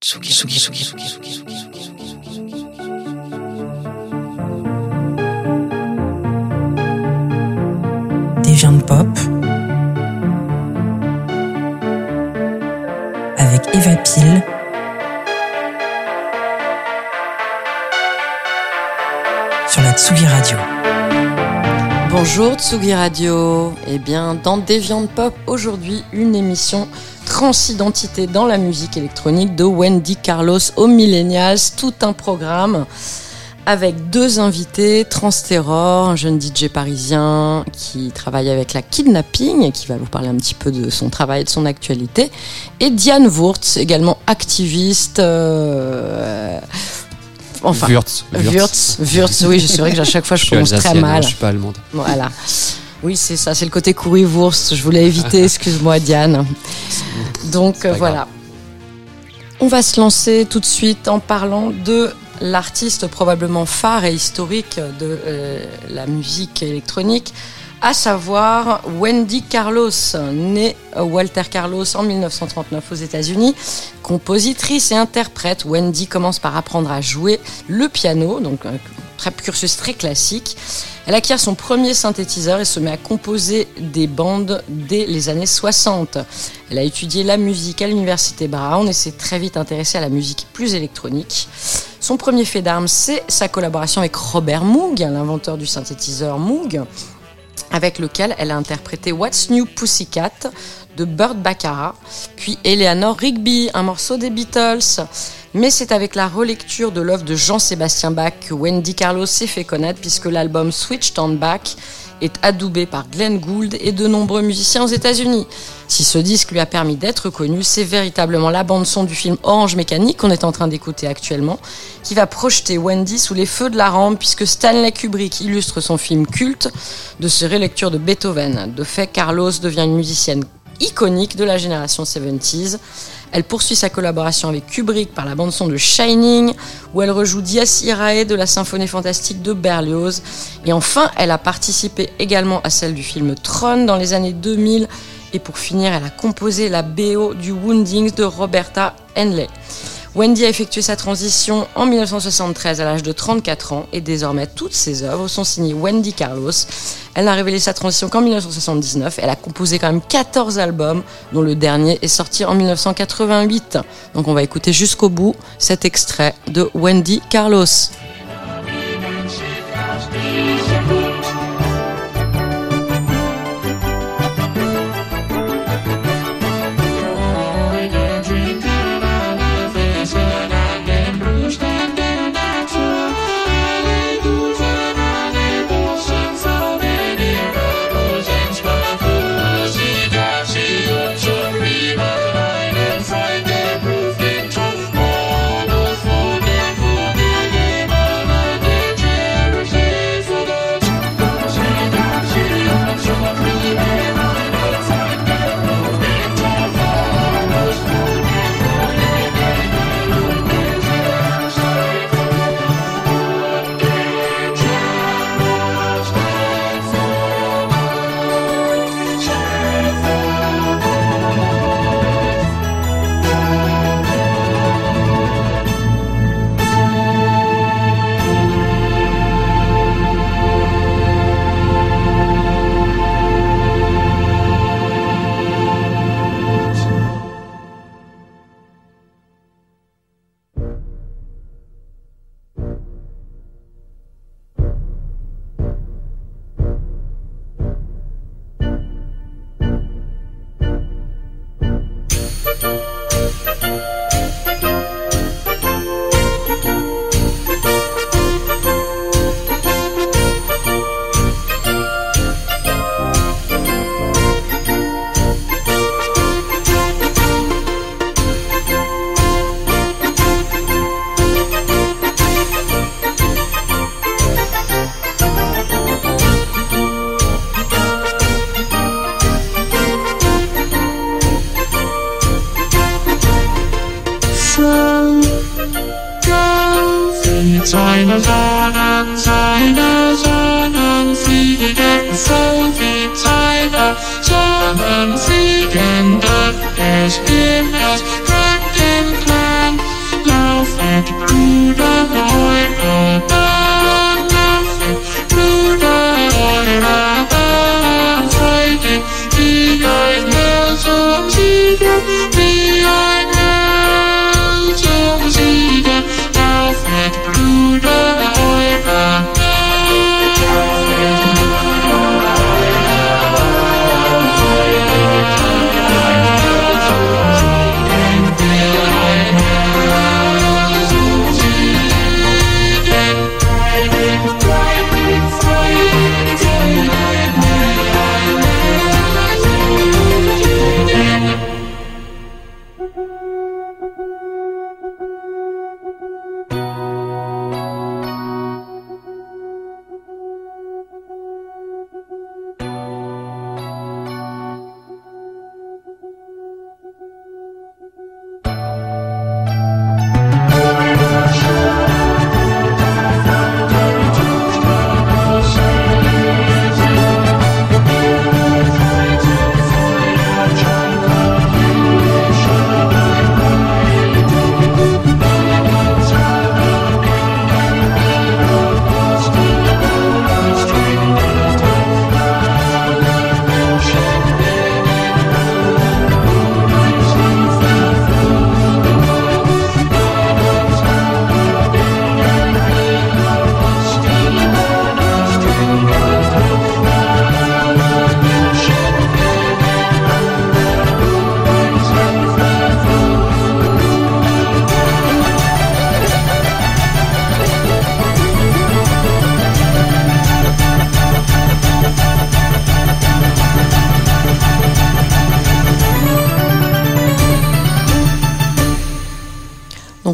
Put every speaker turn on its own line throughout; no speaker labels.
Tsugi, Tsugi,
Des viandes pop avec Eva Pile sur la Tsugi Radio.
Bonjour Tsugi Radio. Eh bien, dans Deviant Pop, aujourd'hui, une émission transidentité dans la musique électronique de Wendy Carlos aux Millennials. Tout un programme avec deux invités, Transterror, un jeune DJ parisien qui travaille avec la kidnapping qui va vous parler un petit peu de son travail et de son actualité, et Diane Wurtz, également activiste. euh, Enfin,
Wurtz.
Wurtz, Wurtz, oui, suis vrai que à chaque fois je,
Je
prononce très
hein,
mal.
je suis pas allemande.
Voilà. Oui, c'est ça, c'est le côté currywurst. Je voulais éviter, excuse-moi Diane. Donc euh, voilà. On va se lancer tout de suite en parlant de l'artiste probablement phare et historique de euh, la musique électronique, à savoir Wendy Carlos, née Walter Carlos en 1939 aux États-Unis, compositrice et interprète. Wendy commence par apprendre à jouer le piano, donc un cursus très classique. Elle acquiert son premier synthétiseur et se met à composer des bandes dès les années 60. Elle a étudié la musique à l'université Brown et s'est très vite intéressée à la musique plus électronique. Son premier fait d'armes, c'est sa collaboration avec Robert Moog, l'inventeur du synthétiseur Moog, avec lequel elle a interprété What's New Pussycat de Burt Baccarat, puis Eleanor Rigby, un morceau des Beatles. Mais c'est avec la relecture de l'œuvre de Jean-Sébastien Bach que Wendy Carlos s'est fait connaître puisque l'album Switched on Back est adoubé par Glenn Gould et de nombreux musiciens aux États-Unis. Si ce disque lui a permis d'être connu, c'est véritablement la bande-son du film Orange Mécanique qu'on est en train d'écouter actuellement, qui va projeter Wendy sous les feux de la rampe puisque Stanley Kubrick illustre son film culte de ce relecture de Beethoven. De fait, Carlos devient une musicienne iconique de la génération 70s. Elle poursuit sa collaboration avec Kubrick par la bande-son de Shining, où elle rejoue Dies Irae de la symphonie fantastique de Berlioz. Et enfin, elle a participé également à celle du film Tron dans les années 2000. Et pour finir, elle a composé la BO du Woundings de Roberta Henley. Wendy a effectué sa transition en 1973 à l'âge de 34 ans et désormais toutes ses œuvres sont signées Wendy Carlos. Elle n'a révélé sa transition qu'en 1979. Elle a composé quand même 14 albums dont le dernier est sorti en 1988. Donc on va écouter jusqu'au bout cet extrait de Wendy Carlos.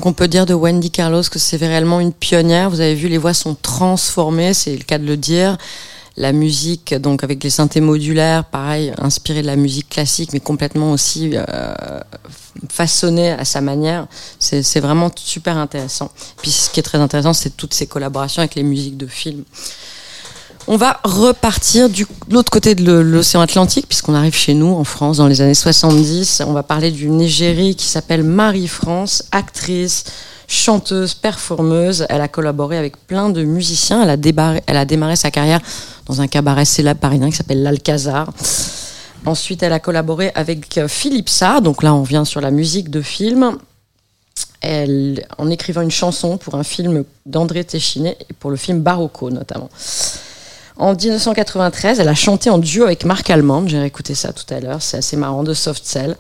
On peut dire de Wendy Carlos que c'est réellement une pionnière. Vous avez vu, les voix sont transformées, c'est le cas de le dire. La musique, donc avec les synthés modulaires, pareil, inspirée de la musique classique, mais complètement aussi euh, façonnée à sa manière. C'est c'est vraiment super intéressant. Puis ce qui est très intéressant, c'est toutes ces collaborations avec les musiques de films. On va repartir de l'autre côté de l'océan Atlantique, puisqu'on arrive chez nous, en France, dans les années 70. On va parler d'une égérie qui s'appelle Marie-France, actrice, chanteuse, performeuse. Elle a collaboré avec plein de musiciens. Elle a, débarré- démarré sa carrière dans un cabaret célèbre parisien qui s'appelle l'Alcazar. Ensuite, elle a collaboré avec euh, Philippe Sarr. Donc là, on vient sur la musique de film. Elle, en écrivant une chanson pour un film d'André Téchiné et pour le film Barocco notamment. En 1993, elle a chanté en duo avec Marc Allemande, j'ai réécouté ça tout à l'heure, c'est assez marrant, de Soft Cell.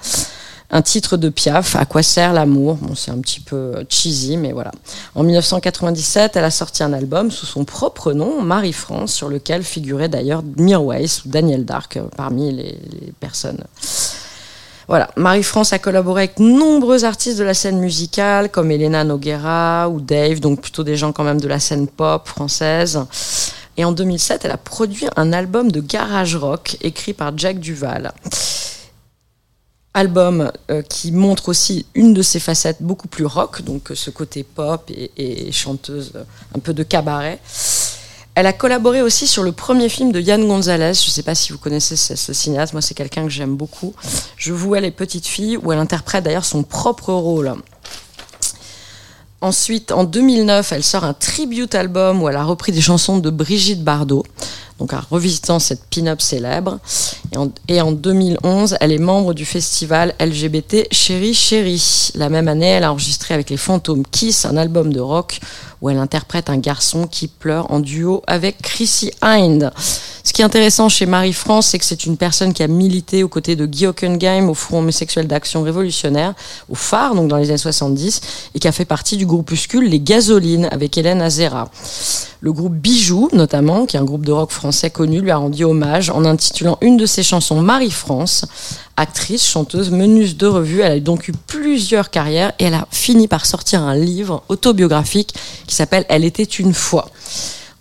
Un titre de Piaf, À quoi sert l'amour? Bon, c'est un petit peu euh, cheesy, mais voilà. En 1997, elle a sorti un album sous son propre nom, Marie-France, sur lequel figurait d'ailleurs Mirwais ou Daniel Dark euh, parmi les, les personnes. Voilà, Marie-France a collaboré avec nombreux artistes de la scène musicale, comme Elena Noguera ou Dave, donc plutôt des gens quand même de la scène pop française. Et en 2007, elle a produit un album de garage rock écrit par Jack Duval. Album euh, qui montre aussi une de ses facettes beaucoup plus rock, donc euh, ce côté pop et, chanteuse euh, un peu de cabaret. Elle a collaboré aussi sur le premier film de Yann Gonzalez. Je ne sais pas si vous connaissez ce, ce cinéaste. Moi, c'est quelqu'un que j'aime beaucoup. Je vouais les petites filles, où elle interprète d'ailleurs son propre rôle. Ensuite, en 2009, elle sort un tribute album où elle a repris des chansons de Brigitte Bardot, donc en revisitant cette pin-up célèbre. Et en, et en 2011, elle est membre du festival LGBT Chéri Chéri. La même année, elle a enregistré avec les Fantômes Kiss un album de rock où elle interprète un garçon qui pleure en duo avec Chrissy Hind. Ce qui est intéressant chez Marie-France, c'est que c'est une personne qui a milité aux côtés de Guy Hockenheim au Front homosexuel d'action révolutionnaire, au phare, donc dans les années 70, et qui a fait partie du groupuscule Les Gasolines avec Hélène Azera. Le groupe Bijou, notamment, qui est un groupe de rock français connu, lui a rendu hommage en intitulant une de ses chansons Marie-France. Actrice, chanteuse, meneuse de revue, elle a donc eu plusieurs carrières et elle a fini par sortir un livre autobiographique qui s'appelle Elle était une fois.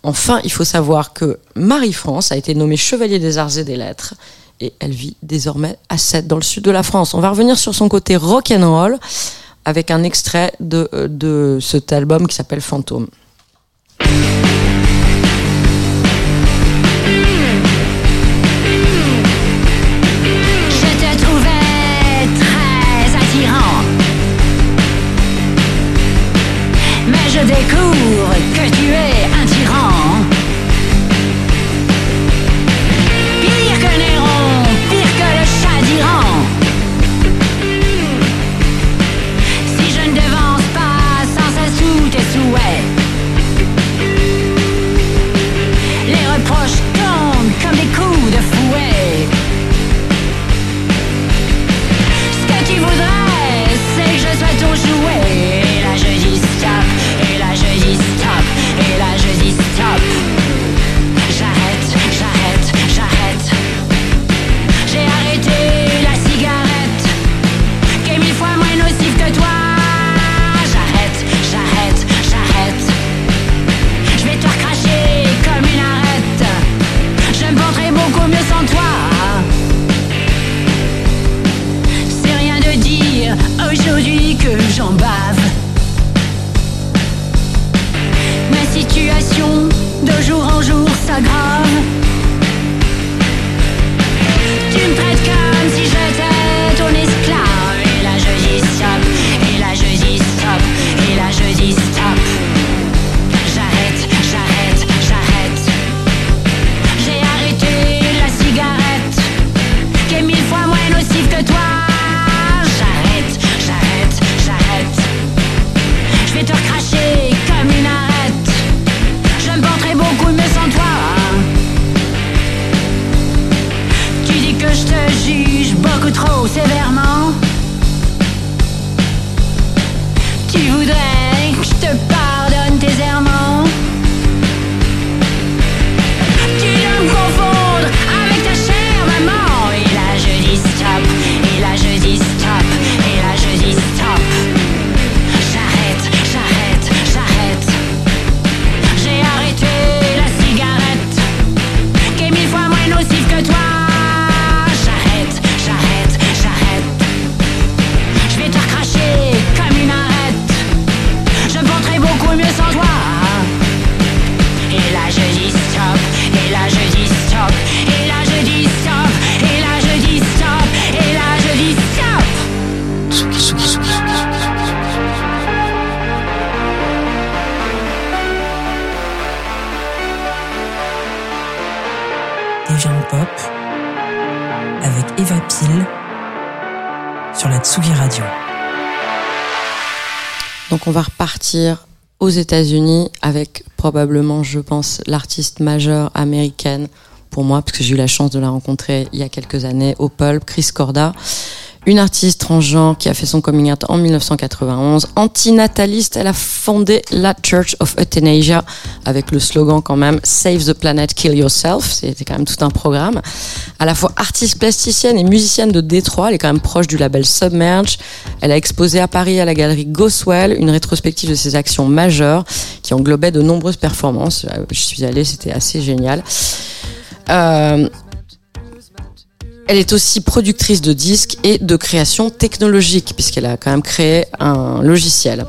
Enfin, il faut savoir que Marie-France a été nommée chevalier des arts et des lettres et elle vit désormais à Sète, dans le sud de la France. On va revenir sur son côté rock'n'roll avec un extrait de, euh, de cet album qui s'appelle Fantôme.
Pop avec Eva Pile sur la Tsugi Radio.
Donc on va repartir aux États-Unis avec probablement, je pense, l'artiste majeure américaine pour moi, parce que j'ai eu la chance de la rencontrer il y a quelques années au Pulp, Chris Corda. Une artiste transgenre qui a fait son coming out en 1991. Antinataliste, elle a fondé la Church of Euthanasia avec le slogan quand même Save the Planet, Kill Yourself. C'était quand même tout un programme. À la fois artiste plasticienne et musicienne de Détroit, elle est quand même proche du label Submerge. Elle a exposé à Paris à la galerie Goswell une rétrospective de ses actions majeures qui englobait de nombreuses performances. Euh, Je suis allée, c'était assez génial. Euh, elle est aussi productrice de disques et de création technologique, puisqu'elle a quand même créé un logiciel.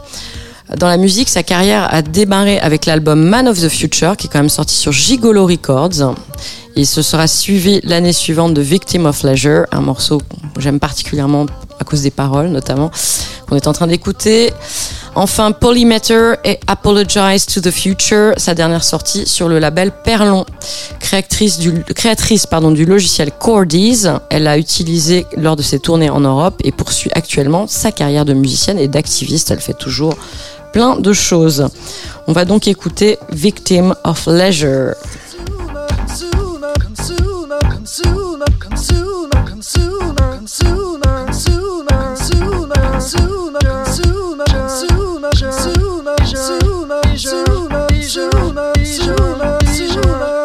Dans la musique, sa carrière a démarré avec l'album Man of the Future, qui est quand même sorti sur Gigolo Records. Il se sera suivi l'année suivante de Victim of Leisure, un morceau que j'aime particulièrement à cause des paroles, notamment, qu'on est en train d'écouter. Enfin, Polymeter et Apologize to the Future, sa dernière sortie sur le label Perlon. Créatrice du, créatrice, pardon, du logiciel Chordies, elle l'a utilisé lors de ses tournées en Europe et poursuit actuellement sa carrière de musicienne et d'activiste. Elle fait toujours plein de choses. On va donc écouter Victim of Leisure.
Consumer, consumer, consumer, consumer, consumer, consumer, consumer, consumer, consumer, consumer, consumer, consumer, consumer, Victim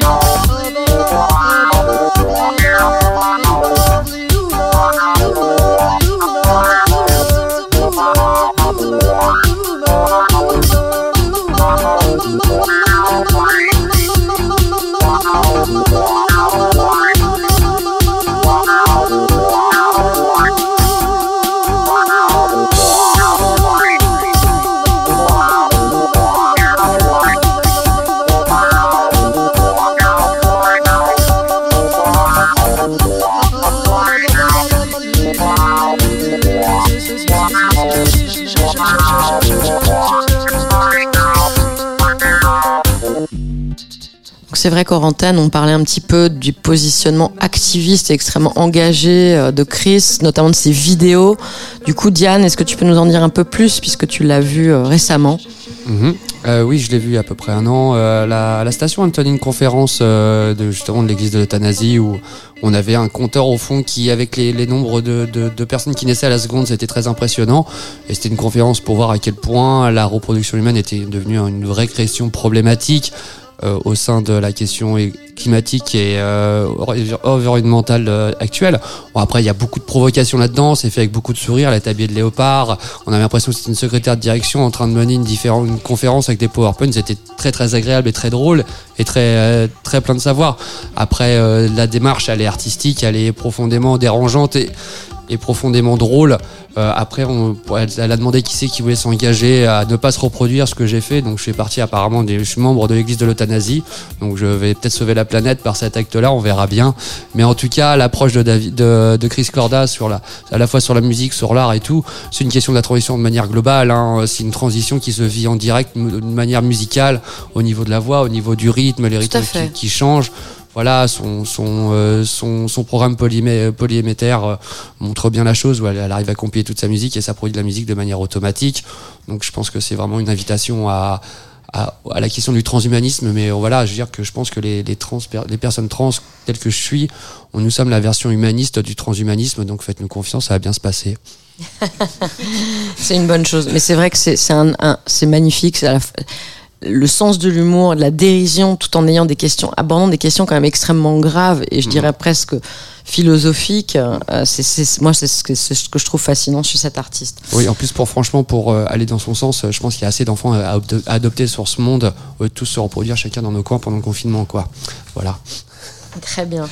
c'est vrai qu'en antenne, on parlait un petit peu du positionnement activiste et extrêmement engagé euh, de Chris, notamment de ses vidéos. Du coup, Diane, est-ce que tu peux nous en dire un peu plus puisque tu l'as vu euh, récemment
Mhm. Euh, oui, je l'ai vu il y a à peu près un an. La, station, on tenait une conférence de, justement de l'église de l'euthanasie où on avait un compteur au fond qui, avec les, nombres de, personnes qui naissaient à la seconde, c'était très impressionnant. Et c'était une conférence pour voir à quel point la reproduction humaine était devenue une vraie question problématique au sein de la question climatique et euh, environnementale euh, actuelle. Bon, après, il y a beaucoup de provocations là-dedans. C'est fait avec beaucoup de sourires. Est habillée de léopard. On avait l'impression que c'était une secrétaire de direction en train de mener une, conférence avec des PowerPoints. C'était très très agréable et très drôle et très euh, très plein de savoir. Après, euh, la démarche, elle est artistique, elle est profondément dérangeante et et profondément drôle. Euh, après, on, elle, elle a demandé qui c'est qui voulait s'engager à ne pas se reproduire ce que j'ai fait. Donc, je fais partie apparemment des, je suis membre de l'église de l'euthanasie. Donc, je vais peut-être sauver la planète par cet acte-là. On verra bien. Mais en tout cas, l'approche de, David, de, de Chris Corda sur la, à la fois sur la musique, sur l'art et tout, c'est une question de la transition de manière globale. Hein. C'est une transition qui se vit en direct, de manière musicale, au niveau de la voix, au niveau du rythme, les rythmes qui, qui changent. Voilà, son, son, euh, son, programme polyémétaire euh, montre bien la chose où elle, arrive à compiler toute sa musique et ça produit de la musique de manière automatique. Donc je pense que c'est vraiment une invitation à, à, la question du transhumanisme. Mais euh, voilà, je veux dire que je pense que les, les, trans, les personnes trans telles que je suis, nous sommes la version humaniste du transhumanisme. Donc faites-nous confiance, ça va bien se passer.
C'est une bonne chose. Mais c'est vrai que c'est un, un- magnifique. C'est le sens de l'humour, de la dérision, tout en ayant des questions, abordant des questions quand même extrêmement graves et je dirais presque philosophiques. euh, c'est, c'est- moi, c'est ce, que, c'est ce que je trouve fascinant chez cet artiste.
Oui, en plus, pour franchement, pour euh, aller dans son sens, euh, je pense qu'il y a assez d'enfants à, adop- à adopter sur ce monde, euh, tous se reproduire chacun dans nos coins pendant le confinement, quoi. Voilà.
Très bien.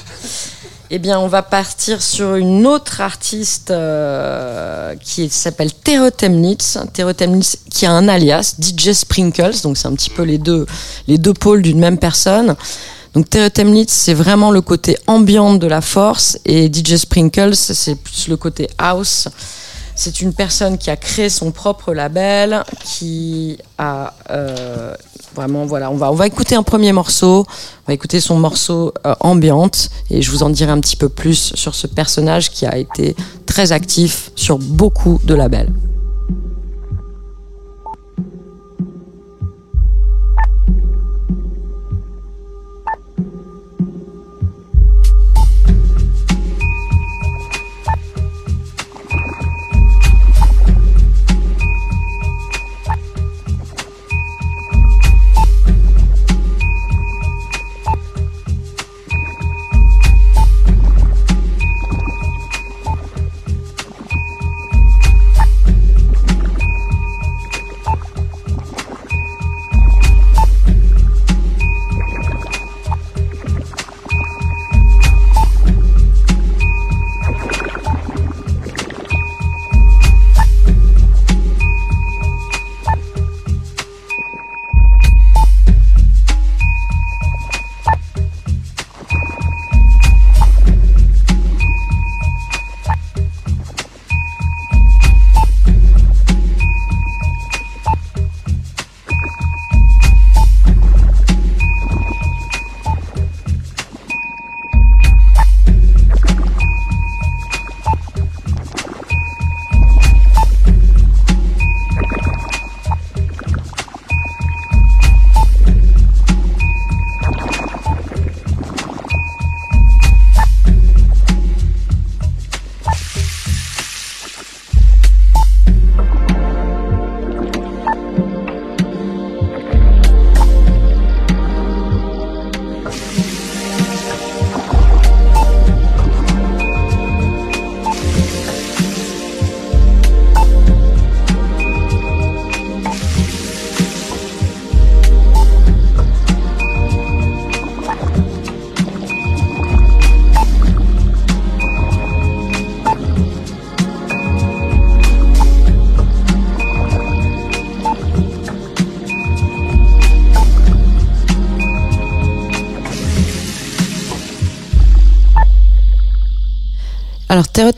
Eh bien, on va partir sur une autre artiste euh, qui s'appelle Tero Temnitz. Tero Temnitz qui a un alias, DJ Sprinkles. Donc, c'est un petit peu les deux, les deux pôles d'une même personne. Donc, Tero Temnitz, c'est vraiment le côté ambiante de la force. Et DJ Sprinkles, c'est plus le côté house. C'est une personne qui a créé son propre label, qui a euh, vraiment, voilà, on va, écouter un premier morceau, on va écouter son morceau euh, et je vous en dirai un petit peu plus sur ce personnage qui a été très actif sur beaucoup de labels.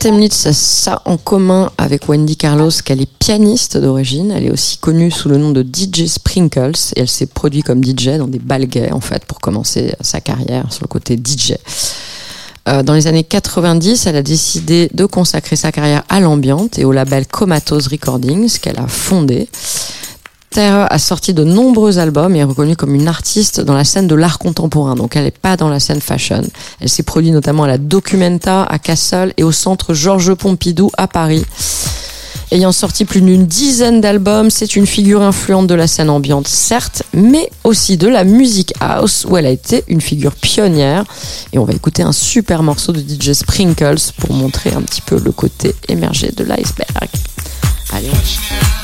Temnitz a ça en commun avec Wendy Carlos, qu'elle est pianiste d'origine. Elle est aussi connue sous le nom de DJ Sprinkles et elle s'est produite comme DJ dans des bals gays, en fait, pour commencer sa carrière sur le côté DJ. Euh, dans les années 90, elle a décidé de consacrer sa carrière à l'ambiante et au label Comatose Recordings qu'elle a fondé. Terre a sorti de nombreux albums et est reconnue comme une artiste dans la scène de l'art contemporain. Donc elle n'est pas dans la scène fashion. Elle s'est produite notamment à la Documenta, à Cassel et au centre Georges Pompidou à Paris. Ayant sorti plus d'une dizaine d'albums, c'est une figure influente de la scène ambiante, certes, mais aussi de la musique house, où elle a été une figure pionnière. Et on va écouter un super morceau de DJ Sprinkles pour montrer un petit peu le côté émergé de l'iceberg. Allez, on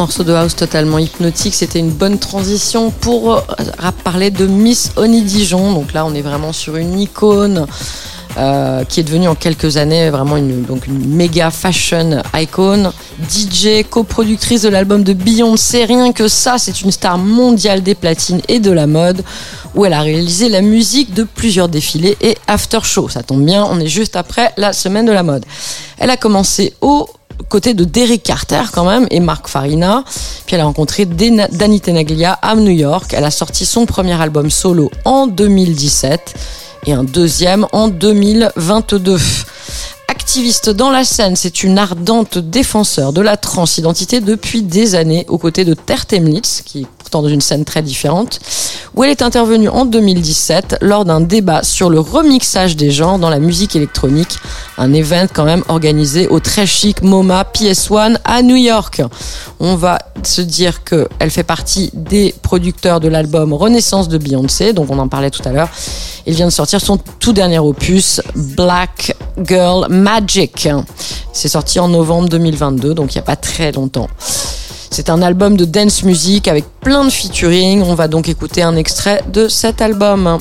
morceau de house totalement hypnotique. C'était une bonne transition pour euh, parler de Miss Oni Dijon. Donc là, on est vraiment sur une icône euh, qui est devenue en quelques années vraiment une, donc une méga fashion icon. DJ, coproductrice de l'album de Beyoncé. Rien que ça, c'est une star mondiale des platines et de la mode où elle a réalisé la musique de plusieurs défilés et after show. Ça tombe bien, on est juste après la semaine de la mode. Elle a commencé au côté de Derek Carter quand même et Mark Farina. Puis elle a rencontré Danny Tenaglia à New York. Elle a sorti son premier album solo en 2017 et un deuxième en 2022. Activiste dans la scène, c'est une ardente défenseur de la transidentité depuis des années aux côtés de Ter Temlitz, qui est pourtant dans une scène très différente, où elle est intervenue en 2017 lors d'un débat sur le remixage des genres dans la musique électronique, un événement quand même organisé au très chic MoMA PS1 à New York. On va se dire que elle fait partie des producteurs de l'album Renaissance de Beyoncé, donc on en parlait tout à l'heure. Il vient de sortir son tout dernier opus, Black Girl Magic. C'est sorti en novembre 2022, donc il n'y a pas très longtemps. C'est un album de dance music avec plein de featuring. On va donc écouter un extrait de cet album.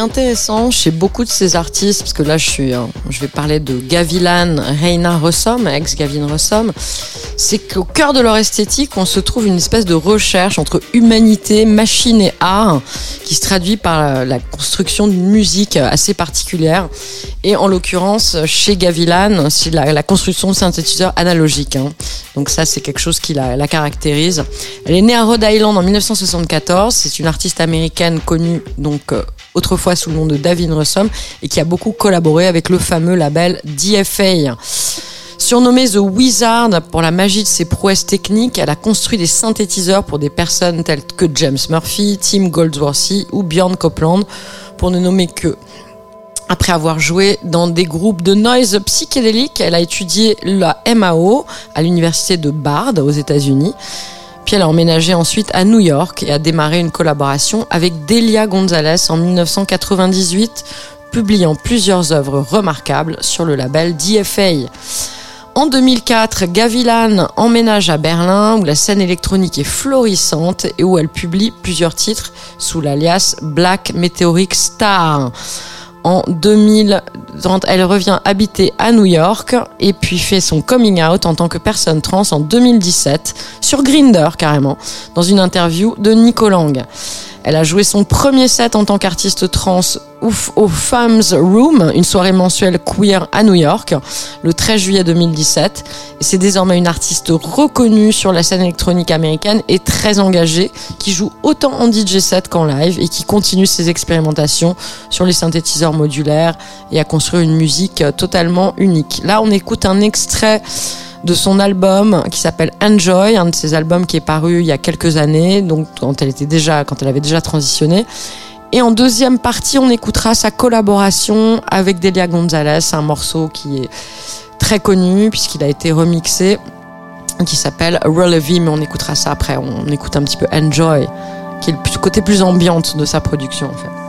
Intéressant chez beaucoup de ces artistes, parce que là je suis, je vais parler de Gavilan, Reina Rossom, ex Gavin Rossom, c'est qu'au cœur de leur esthétique, on se trouve une espèce de recherche entre humanité, machine et art, qui se traduit par la, construction d'une musique assez particulière. Et en l'occurrence, chez Gavilan, c'est la, construction de synthétiseurs analogiques. hein. Donc ça, c'est quelque chose qui la, caractérise. Elle est née à Rhode Island en 1974. C'est une artiste américaine connue donc euh, autrefois sous le nom de Davin Rossom et qui a beaucoup collaboré avec le fameux label DFA. Surnommée The Wizard pour la magie de ses prouesses techniques, elle a construit des synthétiseurs pour des personnes telles que James Murphy, Tim Goldsworthy ou Bjorn Copeland, pour ne nommer que. Après avoir joué dans des groupes de noise psychédélique, elle a étudié la MAO à l'université de Bard aux États-Unis. Puis elle a emménagé ensuite à New York et a démarré une collaboration avec Delia Gonzalez en 1998, publiant plusieurs œuvres remarquables sur le label DFA. En 2004, Gavilan emménage à Berlin où la scène électronique est florissante et où elle publie plusieurs titres sous l'alias Black Meteoric Star. En 2030, elle revient habiter à New York et puis fait son coming out en tant que personne trans en 2017 sur Grinder carrément dans une interview de Nico Lang. Elle a joué son premier set en tant qu'artiste trans au Femmes Room, une soirée mensuelle queer à New York, le 13 juillet 2017. Et c'est désormais une artiste reconnue sur la scène électronique américaine et très engagée, qui joue autant en DJ set qu'en live et qui continue ses expérimentations sur les synthétiseurs modulaires et à construire une musique totalement unique. Là, on écoute un extrait de son album qui s'appelle Enjoy, un de ses albums qui est paru il y a quelques années, donc quand elle était déjà, quand elle avait déjà transitionné. Et en deuxième partie, on écoutera sa collaboration avec Delia Gonzalez, un morceau qui est très connu puisqu'il a été remixé, qui s'appelle Relevi, mais on écoutera ça après. On écoute un petit peu Enjoy, qui est le côté plus ambiante de sa production en fait.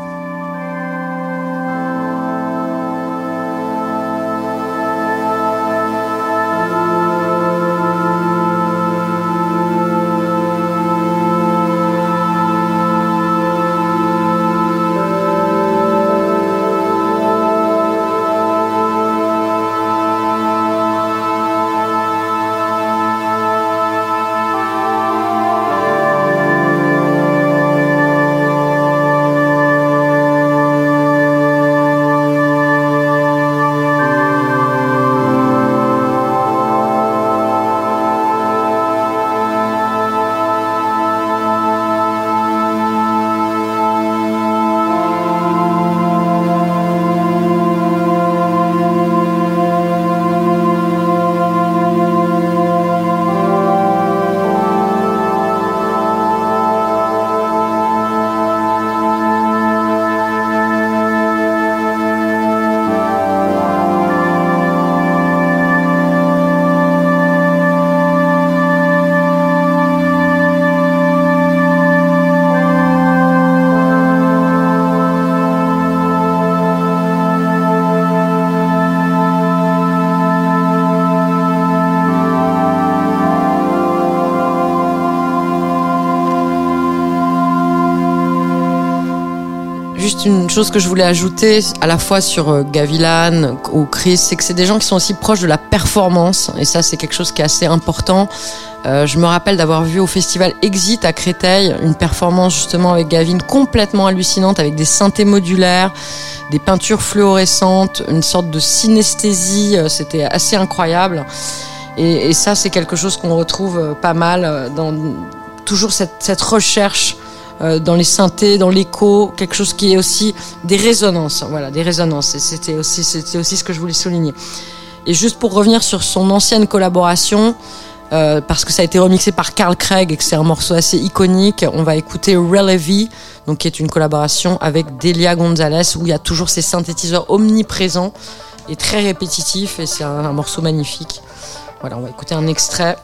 Chose que je voulais ajouter à la fois sur euh, Gavilan ou Chris, c'est que c'est des gens qui sont aussi proches de la performance et ça c'est quelque chose qui est assez important. Euh, je me rappelle d'avoir vu au festival Exit à Créteil une performance justement avec Gavin complètement hallucinante avec des synthés modulaires, des peintures fluorescentes, une sorte de synesthésie, euh, c'était assez incroyable. Et, ça c'est quelque chose qu'on retrouve pas mal dans toujours cette recherche euh, dans les synthés, dans l'écho, quelque chose qui est aussi des résonances. Voilà, des résonances. C'était aussi, c'était aussi ce que je voulais souligner. Et juste pour revenir sur son ancienne collaboration, euh, parce que ça a été remixé par Carl Craig et que c'est un morceau assez iconique, on va écouter Relevi, donc qui est une collaboration avec Delia Gonzalez où il y a toujours ces synthétiseurs omniprésents et très répétitifs et c'est un morceau magnifique. Voilà, on va écouter un extrait.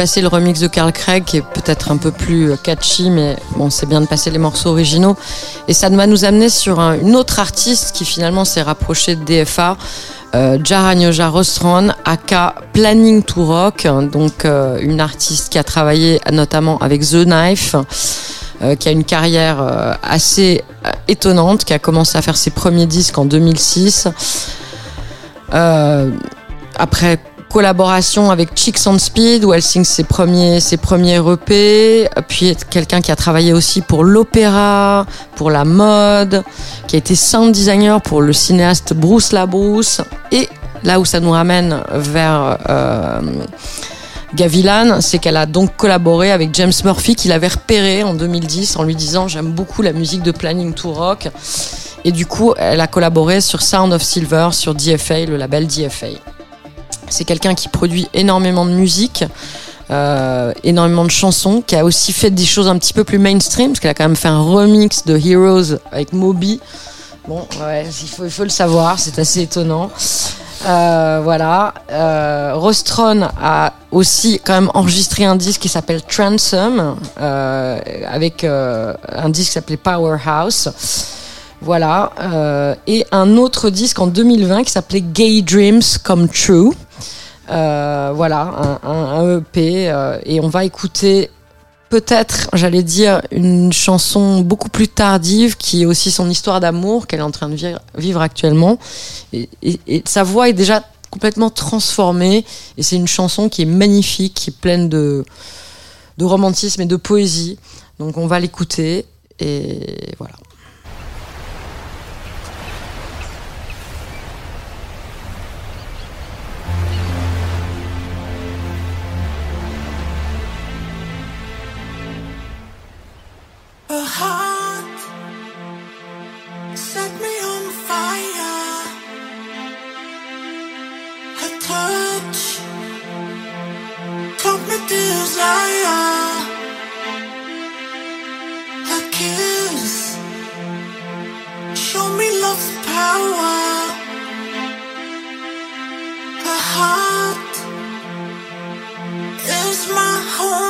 Passer le remix de Carl Craig, qui est peut-être un peu plus euh, catchy, mais bon, c'est bien de passer les morceaux originaux. Et ça va nous amener sur un- une autre artiste qui finalement s'est rapprochée de DFA, euh, Jaranyoja Rostron, aka Planning to Rock, donc euh, une artiste qui a travaillé notamment avec The Knife, euh, qui a une carrière assez étonnante, qui a commencé à faire ses premiers disques en 2006. Euh, après collaboration avec Chicks on Speed où elle signe ses premiers ses premiers puis quelqu'un qui a travaillé aussi pour l'opéra pour la mode qui a été sound designer pour le cinéaste Bruce Labrousse et là où ça nous ramène vers euh, Gavilan, c'est qu'elle a donc collaboré avec James Murphy qu'il avait repéré en 2010 en lui disant j'aime beaucoup la musique de Planning to Rock et du coup elle a collaboré sur Sound of Silver sur DFA, le label DFA. C'est quelqu'un qui produit énormément de musique, euh, énormément de chansons, qui a aussi fait des choses un petit peu plus mainstream, parce qu'elle a quand même fait un remix de Heroes avec Moby. Bon, il faut, le savoir, c'est assez étonnant. Euh, voilà. Euh, Rostron a aussi quand même enregistré un disque qui s'appelle Transom, avec un disque qui s'appelait Powerhouse. Voilà. Et un autre disque en 2020 qui s'appelait Gay Dreams Come True. Euh, voilà, un, EP. euh, et on va écouter peut-être, j'allais dire, une chanson beaucoup plus tardive qui est aussi son histoire d'amour qu'elle est en train de vivre, actuellement. Et- et sa voix est déjà complètement transformée. Et c'est une chanson qui est magnifique, qui est pleine de, de romantisme et de poésie. Donc on va l'écouter. Et voilà.
Heart is my home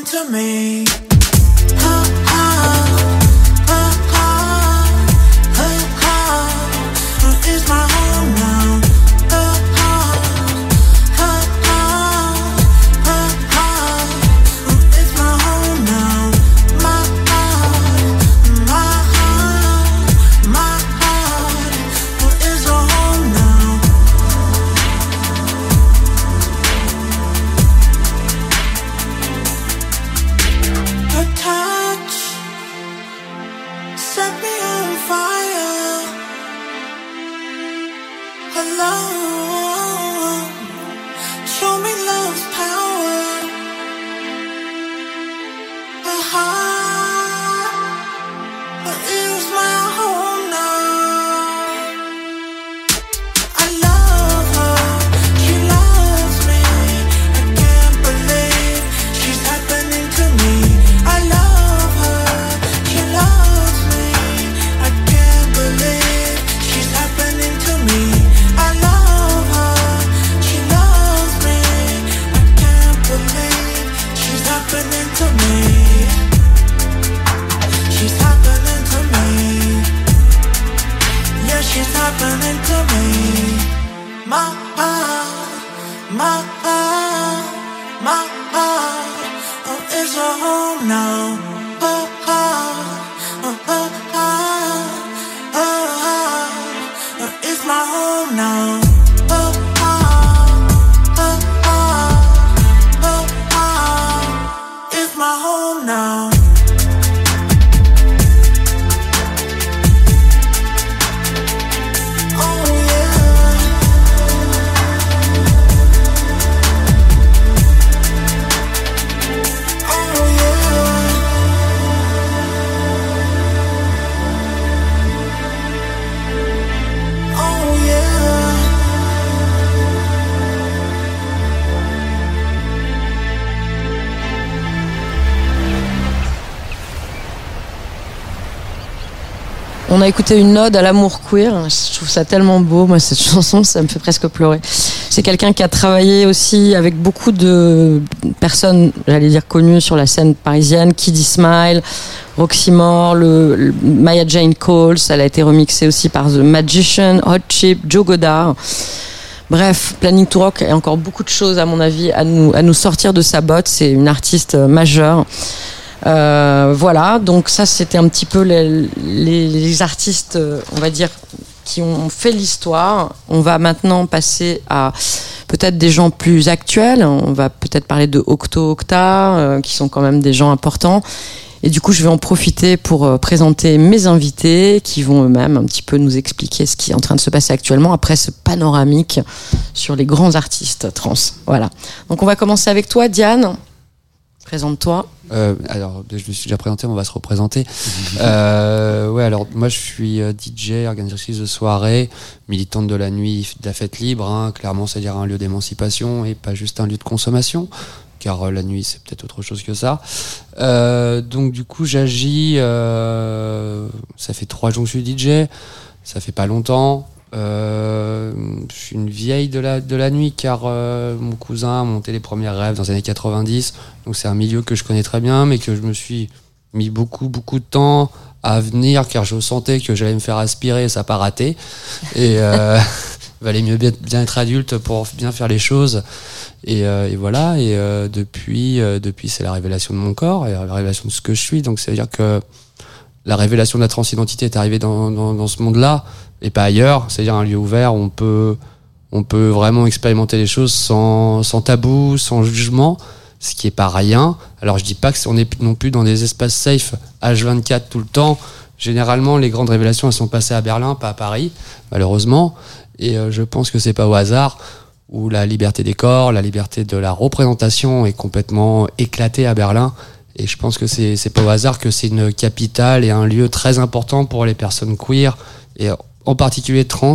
happening to me. On
a écouté une ode à l'amour queer. Je trouve ça tellement beau. Moi, cette chanson, ça me fait presque pleurer. C'est quelqu'un qui a travaillé aussi avec beaucoup de personnes, j'allais dire connues sur la scène parisienne. Kiddy Smile, Roxy Moore, le, le Maya Jane Coles. Elle a été remixée aussi par The Magician, Hot Chip, Joe Godard. Bref, Planning to Rock et encore beaucoup de choses, à mon avis, à nous, à nous sortir de sa botte. C'est une artiste euh, majeure. Euh, voilà, donc ça c'était un petit peu les, artistes, euh, on va dire, qui ont fait l'histoire. On va maintenant passer à peut-être des gens plus actuels. On va peut-être parler de Octo Octa, euh, qui sont quand même des gens importants. Et du coup, je vais en profiter pour présenter mes invités qui vont eux-mêmes un petit peu nous expliquer ce qui est en train de se passer actuellement après ce panoramique sur les grands artistes trans. Voilà. Donc on va commencer avec toi, Diane. Présente-toi.
Euh, alors, je me suis déjà présenté, on va se représenter. euh, ouais, alors moi je suis euh, DJ, organisatrice de soirée, militante de la nuit, de la fête libre. Hein, clairement, c'est-à-dire un lieu d'émancipation et pas juste un lieu de consommation, car euh, la nuit c'est peut-être autre chose que ça. Euh, donc du coup, j'agis. euh, ça fait trois jours que je suis DJ. Ça fait pas longtemps. Euh, je suis une vieille de la, de la nuit car euh, mon cousin a monté les premiers rêves dans les années 90. Donc c'est un milieu que je connais très bien, mais que je me suis mis beaucoup, beaucoup de temps à venir car je sentais que j'allais me faire aspirer et ça pas raté. Et euh, valait mieux bien, être adulte pour bien faire les choses. Et, euh, et voilà, et euh, depuis, euh, depuis c'est la révélation de mon corps et la révélation de ce que je suis. Donc c'est à dire que la révélation de la transidentité est arrivée dans, dans, dans ce monde-là et pas ailleurs. C'est-à-dire un lieu ouvert où on peut, on peut vraiment expérimenter les choses sans, sans tabou, sans jugement, ce qui est pas rien. Alors je dis pas que on est non plus dans des espaces safe H24 tout le temps. Généralement, les grandes révélations elles sont passées à Berlin, pas à Paris, malheureusement. Et euh, je pense que c'est pas au hasard où la liberté des corps, la liberté de la représentation est complètement éclatée à Berlin. Et je pense que c'est pas au hasard que c'est une capitale et un lieu très important pour les personnes queer et en particulier trans,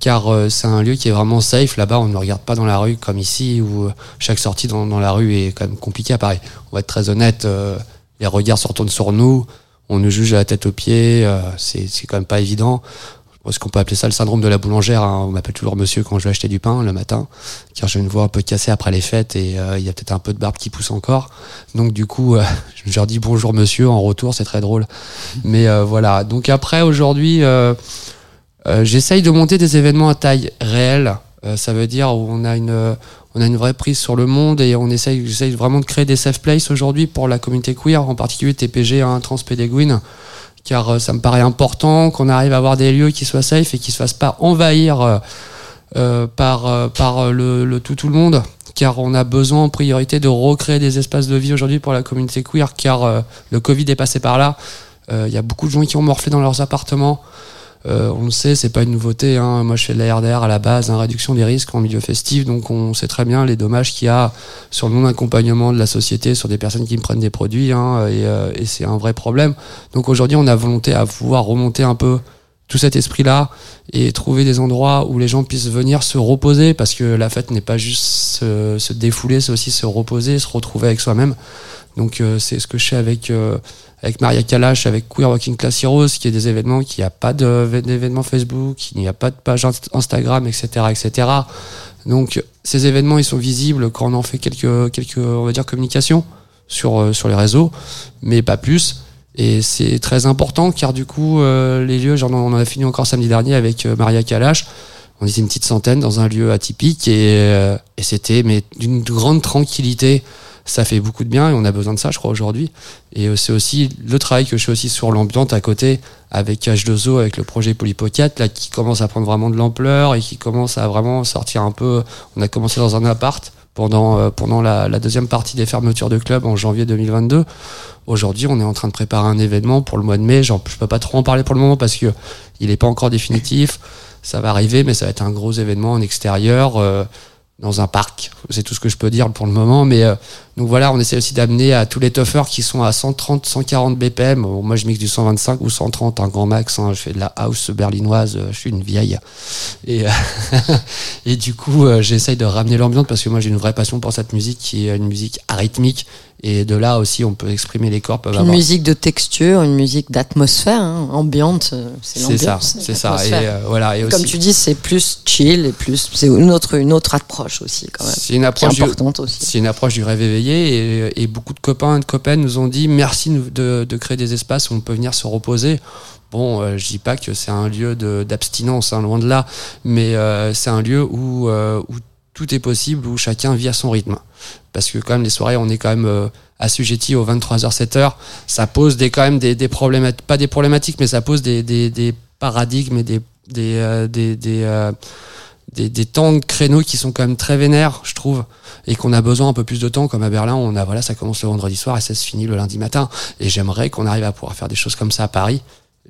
car euh, c'est un lieu qui est vraiment safe. Là-bas, on ne regarde pas dans la rue comme ici, où euh, chaque sortie dans, la rue est quand même compliquée à Paris. On va être très honnête, euh, les regards se retournent sur nous, on nous juge à la tête aux pieds, euh, c'est quand même pas évident. Est-ce qu'on peut appeler ça le syndrome de la boulangère hein On m'appelle toujours monsieur quand je vais acheter du pain le matin, car j'ai une voix un peu cassée après les fêtes et il y a peut-être un peu de barbe qui pousse encore. Donc du coup, je leur dis bonjour monsieur en retour, c'est très drôle. Mais voilà. Donc après aujourd'hui, euh, j'essaye de monter des événements à taille réelle. Euh, ça veut dire où on a une euh, on a une vraie prise sur le monde et on essaye, j'essaye vraiment de créer des safe places aujourd'hui pour la communauté queer, en particulier TPG, hein, Trans Pédéguine, car euh, ça me paraît important qu'on arrive à avoir des lieux qui soient safe et qui se fassent pas envahir euh, par par le, le tout tout le monde, car on a besoin en priorité de recréer des espaces de vie aujourd'hui pour la communauté queer, car euh, le Covid est passé par là. Il y a beaucoup de gens qui ont morflé dans leurs appartements. Euh, on le sait, c'est pas une nouveauté. Hein. Moi, je fais de la RDR à la base, hein, réduction des risques en milieu festif, donc on sait très bien les dommages qu'il y a sur le non-accompagnement de la société, sur des personnes qui me prennent des produits, hein, et, euh, et c'est un vrai problème. Donc aujourd'hui, on a volonté à pouvoir remonter un peu tout cet esprit-là et trouver des endroits où les gens puissent venir se reposer, parce que la fête n'est pas juste se, se défouler, c'est aussi se reposer, se retrouver avec soi-même. Donc euh, c'est ce que je fais avec euh, avec Maria Kalash, avec Queer Walking Class Heroes, qui est des événements, qui n'y a pas d'événements Facebook, il n'y a pas de page Inst- Instagram, etc., etc. Donc ces événements, ils sont visibles quand on en fait quelques, quelques, on va dire, communications sur euh, sur les réseaux, mais pas plus. Et c'est très important car du coup, les lieux, on en a fini encore samedi dernier avec Maria Kalash. On était une petite centaine dans un lieu atypique et, et c'était mais d'une grande tranquillité. Ça fait beaucoup de bien et on a besoin de ça, je crois, aujourd'hui. Et euh, c'est aussi le travail que je fais aussi sur l'ambiance à côté avec H2O, avec le projet Polypocket, là, qui commence à prendre vraiment de l'ampleur et qui commence à vraiment sortir un peu. On a commencé dans un appart pendant, euh, pendant la, deuxième partie des fermetures de club en janvier 2022. Aujourd'hui, on est en train de préparer un événement pour le mois de mai. Genre, je peux pas trop en parler pour le moment parce que il est pas encore définitif. Ça va arriver, mais ça va être un gros événement en extérieur. euh, dans un parc. C'est tout ce que je peux dire pour le moment. Mais euh, donc voilà, on essaie aussi d'amener à tous les toughers qui sont à 130, 140 BPM. Moi, je mixe du 125 ou 130, un grand max. hein. Je fais de la house berlinoise. euh, Je suis une vieille. Et, euh, et du coup, euh, j'essaye de ramener l'ambiance parce que moi, j'ai une vraie passion pour cette musique qui est une musique arythmique Et de là aussi, on peut exprimer les corps peuvent
Une
avoir.
musique de texture, une musique d'atmosphère, hein, ambiante, c'est
C'est ça, c'est ça. Et euh, voilà. Et
Comme
aussi,
tu dis, c'est plus chill et plus, c'est une autre, une autre approche aussi quand même,
c'est une
qui est
approche du,
importante aussi.
C'est une approche du rêve éveillé et, beaucoup de copains et de copaines nous ont dit merci de, créer des espaces où on peut venir se reposer. Bon, euh, je dis pas que c'est un lieu d'abstinence, hein, loin de là, mais euh, c'est un lieu où, euh, où tout est possible, où chacun vit à son rythme. Parce que quand même les soirées, on est quand même euh, assujetti aux 23h 7h. Ça pose des quand même des, problématiques, pas des problématiques, mais ça pose des, des, paradigmes et des des des, des, des temps de créneaux qui sont quand même très vénères, je trouve, et qu'on a besoin un peu plus de temps, comme à Berlin, on a voilà, ça commence le vendredi soir et ça se finit le lundi matin. Et j'aimerais qu'on arrive à pouvoir faire des choses comme ça à Paris,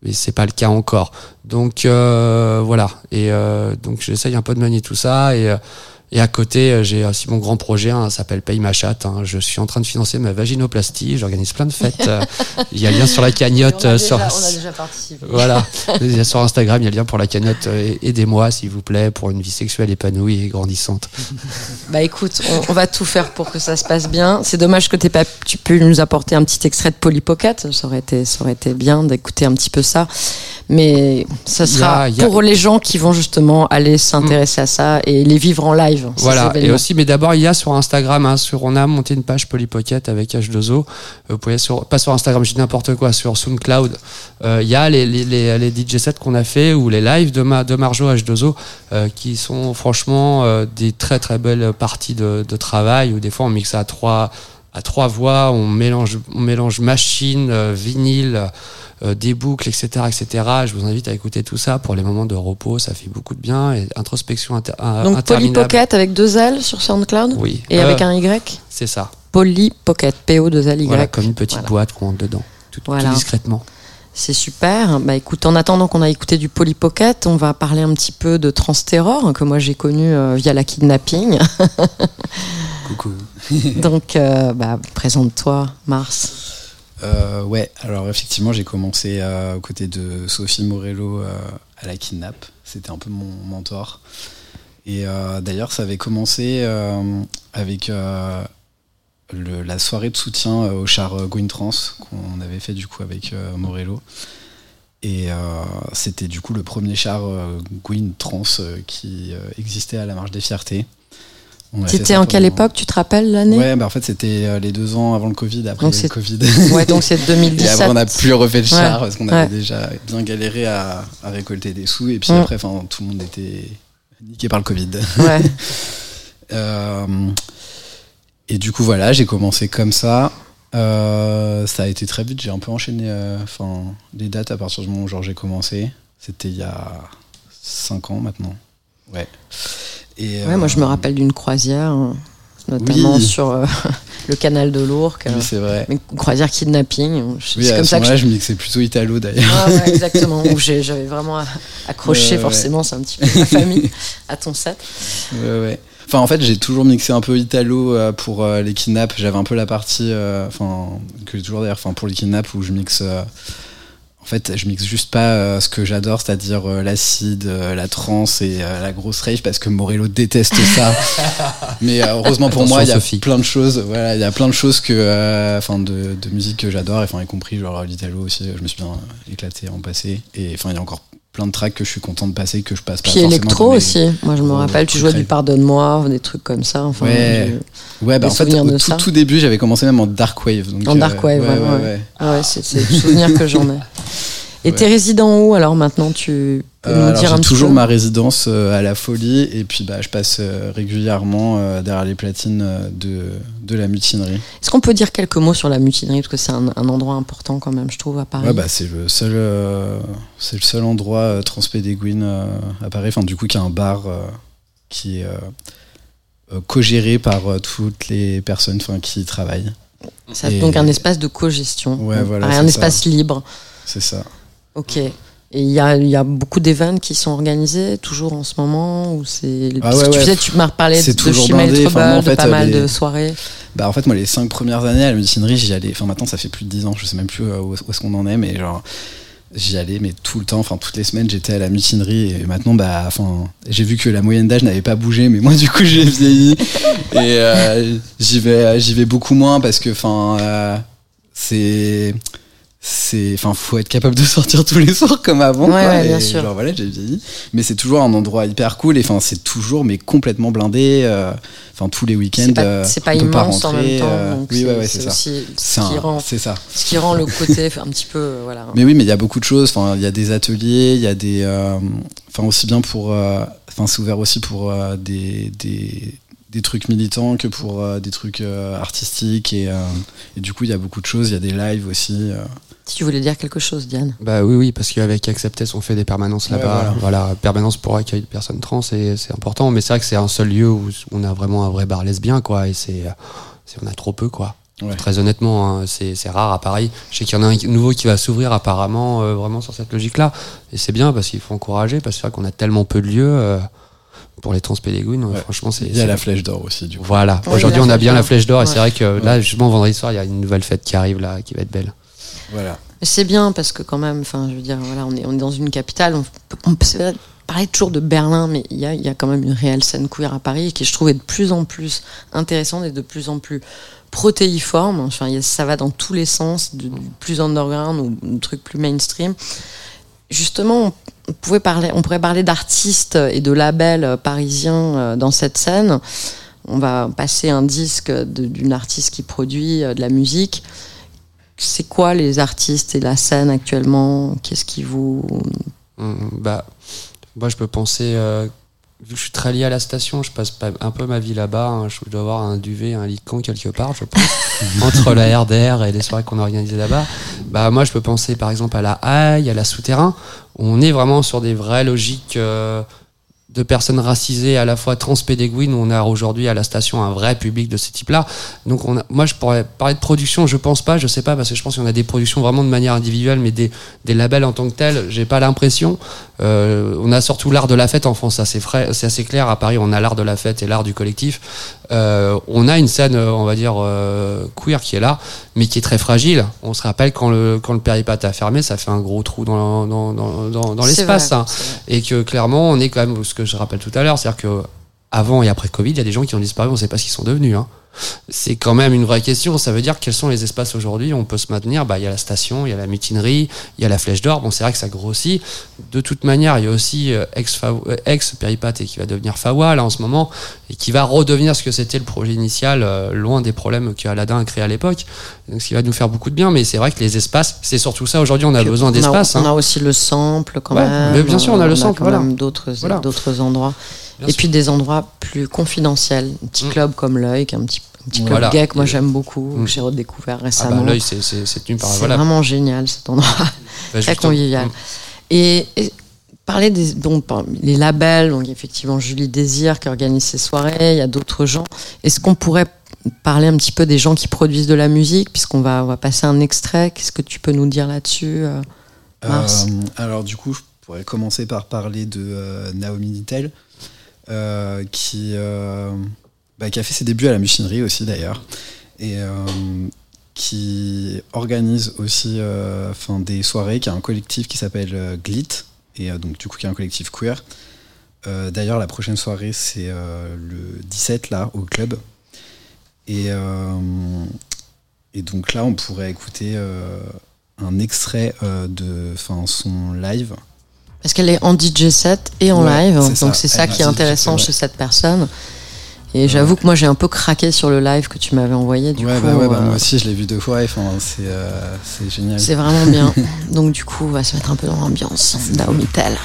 mais c'est pas le cas encore. Donc euh, voilà, et euh, donc j'essaye un peu de manier tout ça et euh, et à côté, euh, j'ai aussi mon grand projet, hein, ça s'appelle Paye ma chatte. hein. Je suis en train de financer ma vaginoplastie. J'organise plein de fêtes. euh, Il y a lien sur la cagnotte. euh, sur,
participé.
voilà. Il y a sur Instagram, il y a le lien pour la cagnotte. Aidez-moi, s'il vous plaît, pour une vie sexuelle épanouie et grandissante.
Bah écoute, on, on va tout faire pour que ça se passe bien. C'est dommage que t'aies pas, tu peux nous apporter un petit extrait de Polly Pocket. Ça aurait été, ça aurait été bien d'écouter un petit peu ça. Mais ça sera
a- a-
pour les gens qui vont justement aller s'intéresser à ça et les vivre en live.
Voilà. Et aussi, mais d'abord, il y a sur Instagram, hein, sur, on a monté une page Polypocket avec H2O. Euh, Vous pouvez sur, pas sur Instagram, je dis n'importe quoi, sur SoundCloud. Euh, Il y a les, les, les, les DJ sets qu'on a fait ou les lives de, ma, de Marjo H2O euh, qui sont franchement euh, des très très belles parties de, de travail où des fois on mixe à trois à trois voix, on mélange, on mélange machine, euh, vinyle, euh, des boucles, etc., etc. Je vous invite à écouter tout ça pour les moments de repos, ça fait beaucoup de bien et introspection inter, euh,
Donc Polly
interminable.
Pocket avec deux L sur SoundCloud
Oui.
et
Euh,
avec un Y.
C'est ça.
Polly Pocket, P-O-2-L-Y.
Voilà, comme une petite
Voilà.
boîte qu'on rentre dedans, tout, discrètement.
C'est super. Bah écoute, en attendant qu'on a écouté du Polly Pocket, on va parler un petit peu de Transterror que moi j'ai connu euh, via la kidnapping.
Coucou.
Donc euh, bah présente-toi, Mars.
Euh, ouais, alors effectivement, j'ai commencé euh, aux côtés de Sophie Morello euh, à la Kidnap. C'était un peu mon mentor. Et euh, d'ailleurs, ça avait commencé avec la soirée de soutien au char euh, Gwyn Trans qu'on avait fait du coup avec Morello. Et c'était du coup le premier char euh, Gwyn Trans qui existait à la Marche des Fiertés.
C'était en quelle époque Tu te rappelles l'année
Ouais, bah en fait c'était euh, les deux ans avant le Covid, après
Donc
le Covid.
Ouais, donc c'est
Et
2017.
après on n'a plus refait le char
Ouais,
parce qu'on
ouais.
avait déjà bien galéré à, à récolter des sous et puis après enfin tout le monde était niqué par le Covid.
Ouais.
Euh, et du coup voilà, j'ai commencé comme ça. Euh, ça a été très vite, j'ai un peu enchaîné euh, les dates à partir du moment où j'ai commencé. C'était il y a 5 ans maintenant. Ouais. Et,
Ouais, moi je me
euh,
rappelle d'une croisière, euh, notamment
Oui.
sur euh, le canal de l'Ourcq.
Oui, c'est vrai.
Une croisière kidnapping. C'est
Oui,
comme
ce
ça que
moment-là,
je...
je mixais plutôt Italo d'ailleurs.
Ah ouais, exactement. Où j'avais vraiment accroché,
Ouais,
forcément, c'est un petit peu ma famille, à ton set.
Ouais. Enfin, en fait, j'ai toujours mixé un peu Italo euh, pour euh, les kidnaps. J'avais un peu la partie, euh, enfin, que j'ai toujours d'ailleurs, enfin, pour les kidnaps où je mixe. En fait, je mixe juste pas euh, ce que j'adore, c'est-à-dire euh, l'acide, euh, la trance et euh, la grosse rave, parce que Morello déteste ça. Mais euh, heureusement pour
Attention,
moi, il y a
Sophie.
plein de choses. Voilà, il y a plein de choses que, euh, enfin, de, de musique que j'adore, et, enfin, y compris genre l'Italo aussi. Je me suis bien éclaté en passé. Et enfin, il y a encore plein de tracks que je suis content de passer que je passe pas
Puis
forcément
électro aussi. Moi je me rappelle, tu jouais du. Pardonne-moi, des trucs comme ça. Enfin,
Ouais.
je-
Ouais, bah en fait, au
de
tout, début, j'avais commencé même en dark wave. Donc,
En dark wave,
ouais, ouais,
ouais.
ouais.
Ah ouais, c'est le souvenir que j'en ai. Et
Ouais.
t'es résident où alors maintenant Tu peux
Euh,
nous dire un
toujours
peu
ma résidence euh, à la Folie et puis bah, je passe euh, régulièrement derrière les platines de, de la mutinerie.
Est-ce qu'on peut dire quelques mots sur la mutinerie? Parce que c'est un, un endroit important quand même, je trouve, à Paris.
Ouais, bah, c'est le seul, euh, c'est le seul endroit euh, transpédéguine à Paris, enfin, du coup, qui a un bar qui est co-géré par toutes les personnes qui y travaillent.
Ça-
et-
Donc un espace de co-gestion.
Ouais, voilà,
un
ça.
espace libre.
C'est ça.
Ok. Et il y a, y a beaucoup d'événements qui sont organisés toujours en ce moment ou c'est
Ah ouais,
tu
ouais.
tu m'as reparlé de
toujours
Chimay
blindé.
Trouble,
Enfin, moi, en
de pas mal
les-
de soirées.
Bah en fait moi les cinq premières années à la mutinerie j'y allais, enfin maintenant ça fait plus de 10 ans, je sais même plus euh, où, où est-ce qu'on en est, mais genre J'y allais, mais tout le temps, enfin toutes les semaines, j'étais à la mutinerie et maintenant, bah, enfin, j'ai vu que la moyenne d'âge n'avait pas bougé, mais moi, du coup, j'ai vieilli et euh, j'y vais, j'y vais beaucoup moins parce que, enfin, euh, c'est, c'est, enfin, faut être capable de sortir tous les soirs comme avant.
Ouais,
quoi,
bien sûr.
Genre voilà, j'ai vieilli, mais c'est toujours un endroit hyper cool et enfin, c'est toujours mais complètement blindé. euh, Enfin, tous les week-ends.
C'est pas,
euh,
c'est pas
on
immense en
rentrer,
même temps.
euh, oui,
c'est,
ouais, ouais,
c'est
c'est ça. C'est
ce
ça.
ce qui rend le côté un petit peu. euh, Voilà.
Mais oui, mais il y a beaucoup de choses. Enfin, il y a des ateliers, il y a des. Enfin, aussi bien pour. Enfin, c'est ouvert aussi pour des, des, des trucs militants que pour euh, des trucs euh, artistiques. Et, euh, et du coup, il y a beaucoup de choses. Il y a des lives aussi. Euh.
Si tu voulais dire quelque chose, Diane.
Bah oui, oui, parce qu'avec Acceptess, on fait des permanences
Ouais,
là-bas. voilà. permanence pour accueillir des personnes trans, et c'est important. Mais c'est vrai que c'est un seul lieu où on a vraiment un vrai bar lesbien, quoi. Et c'est, euh, c'est- on a trop peu, quoi.
Ouais.
Très honnêtement, hein, c'est, c'est rare à Paris. Je sais qu'il y en a un nouveau qui va s'ouvrir apparemment, euh, vraiment sur cette logique-là. Et c'est bien parce qu'il faut encourager, parce que c'est vrai qu'on a tellement peu de lieux euh, pour les transpédégouines.
Ouais.
Franchement, c'est.
Il y a
c'est-
la flèche d'or aussi, du coup.
Voilà. Aujourd'hui, on a bien la flèche d'or, et c'est vrai que là, justement, vendredi soir, il y a une nouvelle fête qui arrive là, qui va être belle.
C'est bien parce que quand même, enfin, je veux dire, voilà, on est, dans une capitale. On on peut parler toujours de Berlin, mais il y a, quand même une réelle scène queer à Paris qui, je trouve, est de plus en plus intéressante et de plus en plus protéiforme. Enfin, ça va dans tous les sens, du plus underground ou du truc plus mainstream. Justement, on, pouvait parler, on pourrait parler d'artistes et de labels parisiens euh, dans cette scène. On va passer un disque de- d'une artiste qui produit euh, de la musique c'est quoi les artistes et la scène actuellement? Qu'est-ce qui vous.
Hum, Bah, moi, je peux penser, euh, vu que je suis très lié à la station, je passe pas- un peu ma vie là-bas. hein, je dois avoir un duvet, un lit de camp quelque part, je pense, entre la RDR et les soirées qu'on a organisées là-bas. Bah, moi, je peux penser par exemple à la Haille, à la Souterrain. On est vraiment sur des vraies logiques euh, de personnes racisées, à la fois transpédéguines. On a aujourd'hui à la station un vrai public de ce type-là. Donc, moi, je pourrais parler de production, je pense pas, je sais pas, parce que je pense qu'on a des productions vraiment de manière individuelle, mais des, des labels en tant que tels, j'ai pas l'impression. Euh, on a surtout l'art de la fête en France, c'est c'est assez clair. À Paris, on a l'art de la fête et l'art du collectif. Euh, on a une scène, euh, on va dire, euh, queer qui est là, mais qui est très fragile. On se rappelle quand le, quand le a fermé, ça fait un gros trou dans, dans, dans, dans, l'espace. hein. Et que clairement, on est quand même, ce que je rappelle tout à l'heure, c'est-à-dire que avant et après Covid, il y a des gens qui ont disparu, on ne sait pas ce qu'ils sont devenus. Hein. C'est quand même une vraie question. Ça veut dire quels sont les espaces aujourd'hui où on peut se maintenir? Bah, il y a la station, il y a la mutinerie, il y a la flèche d'or. Bon, c'est vrai que ça grossit. De toute manière, il y a aussi euh, ex, euh, ex péripathe et qui va devenir Fawa là en ce moment et qui va redevenir ce que c'était le projet initial, euh, loin des problèmes que Aladdin a créé à l'époque. Donc, ce qui va nous faire beaucoup de bien. Mais c'est vrai que les espaces, c'est surtout ça. Aujourd'hui, on a
Puis
besoin
on
d'espace.
On
hein.
a aussi le sample quand
Ouais,
même.
mais bien sûr, on a le sample,
quand
voilà.
même d'autres
Voilà.
d'autres endroits.
Bien
et
sûr.
puis des endroits plus confidentiels. Un petit
Mm.
club comme l'œil, qui est un petit, un petit club gay que moi
Et-
j'aime beaucoup,
Mm.
que j'ai redécouvert
Ah
récemment.
bah, l'œil, c'est c'est- c'est tenu par
c'est
voilà.
vraiment génial cet endroit.
Bah,
très
justement.
convivial.
Mm.
Et, et parler des donc les labels, donc effectivement Julie Désir qui organise ces soirées, il y a d'autres gens. Est-ce qu'on pourrait parler un petit peu des gens qui produisent de la musique, puisqu'on va, on va passer un extrait. Qu'est-ce que tu peux nous dire là-dessus euh Mars
Euh, alors du coup, je pourrais commencer par parler de euh, Naomi Nittel, euh, qui, euh, bah, qui a fait ses débuts à la mutinerie aussi d'ailleurs, et euh, qui organise aussi euh, des soirées, qui a un collectif qui s'appelle euh, Glit, et euh, donc du coup qui est un collectif queer. Euh, d'ailleurs, la prochaine soirée, c'est euh, le 17 là, au club. Et, euh, et donc là, on pourrait écouter euh, un extrait euh, de son live.
Parce qu'elle est en DJ set et en
Ouais,
live, donc c'est ça qui est intéressant chez cette personne. Et j'avoue que moi j'ai un peu craqué sur le live que tu m'avais envoyé. Du
ouais,
coup,
bah ouais, bah
euh,
moi aussi, je l'ai vu deux fois. Enfin, c'est euh, c'est génial.
c'est vraiment bien. donc du coup, on va se mettre un peu dans l'ambiance. Naomi Tell.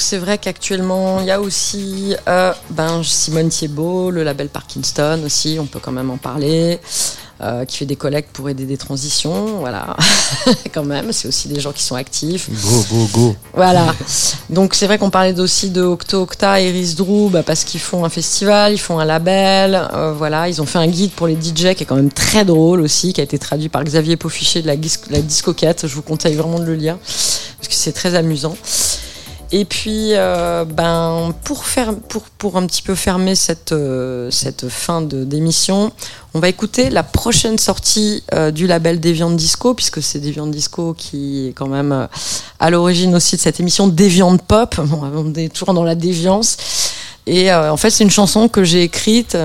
Donc c'est vrai qu'actuellement, il y a aussi euh, ben, Simone Thiebaud, le label Parkinson aussi, on peut quand même en parler, euh, qui fait des collectes pour aider des transitions, voilà, quand même, c'est aussi des gens qui sont actifs.
Go, go, go.
Voilà. Donc c'est vrai qu'on parlait aussi de Octo Octa et Iris Drew bah, parce qu'ils font un festival, ils font un label, euh, voilà, ils ont fait un guide pour les DJ qui est quand même très drôle aussi, qui a été traduit par Xavier Paufichet de la, la Discoquette. Je vous conseille vraiment de le lire parce que c'est très amusant. Et puis, euh, ben, pour, faire, pour, pour un petit peu fermer cette, euh, cette fin d'émission, on va écouter la prochaine sortie euh, du label Deviant Disco, puisque c'est Deviant Disco qui est quand même à l'origine aussi de cette émission Deviant Pop. Bon, on est toujours dans la déviance. Et en fait, c'est une chanson que j'ai écrite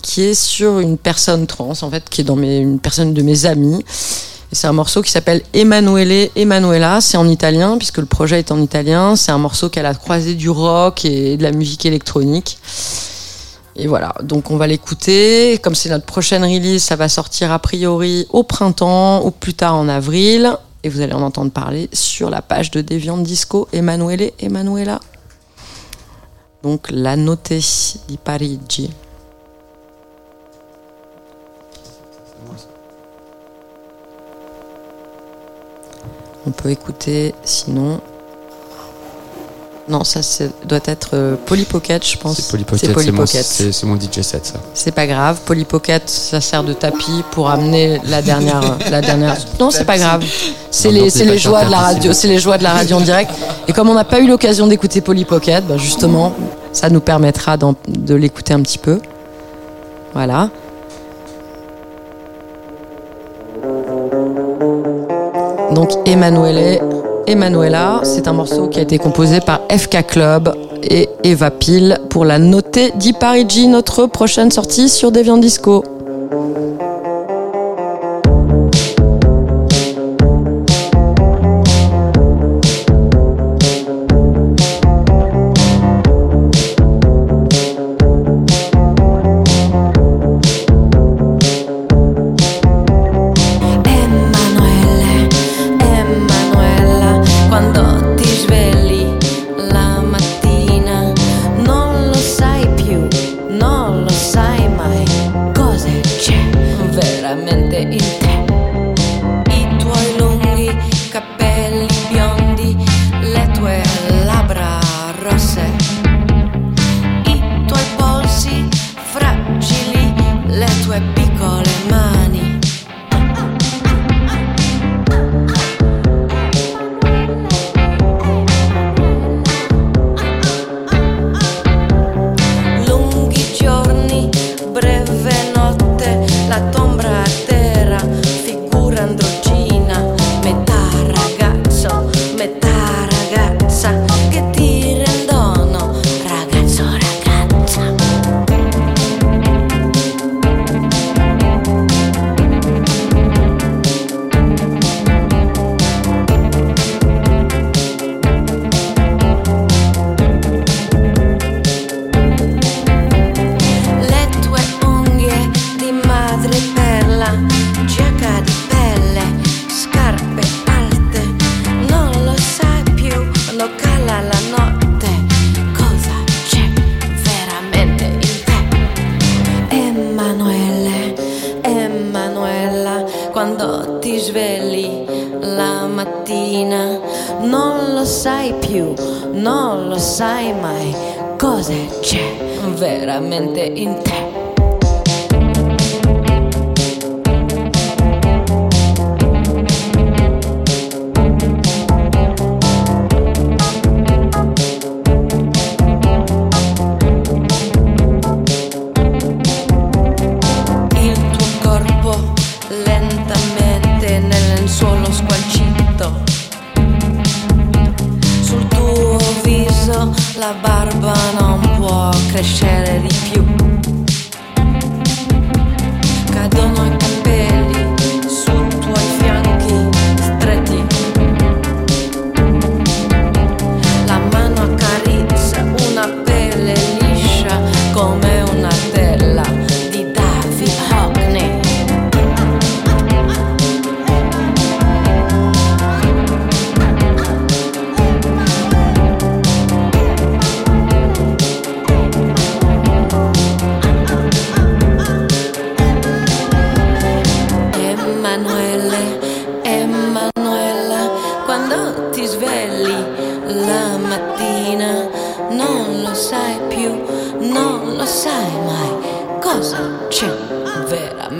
qui est sur une personne trans, en fait, qui est dans mes, une personne de mes amis. C'est un morceau qui s'appelle Emanuele Emanuela. C'est en italien, puisque le projet est en italien. C'est un morceau qu'elle a croisé du rock et de la musique électronique. Et voilà, donc on va l'écouter. Comme c'est notre prochaine release, ça va sortir a priori au printemps ou plus tard en avril. Et vous allez en entendre parler sur la page de Deviant Disco Emanuele Emanuela. Donc la note di Parigi. On peut écouter sinon. Non, ça doit être euh, Polly Pocket, je pense.
C'est Polly Pocket,
C'est
mon, DJ set, ça.
C'est pas grave. Polly Pocket, ça sert de tapis pour amener la dernière, la dernière. Non, c'est pas grave. C'est les, les joies de la radio,
c'est
les joies de la radio en direct. Et comme on n'a pas eu l'occasion d'écouter Polly Pocket, ben justement, ça nous permettra de l'écouter un petit peu. Voilà. Donc Emanuele, Emanuela, c'est un morceau qui a été composé par FK Club et Eva Pile pour la notée di Parigi, notre prochaine sortie sur Deviant Disco.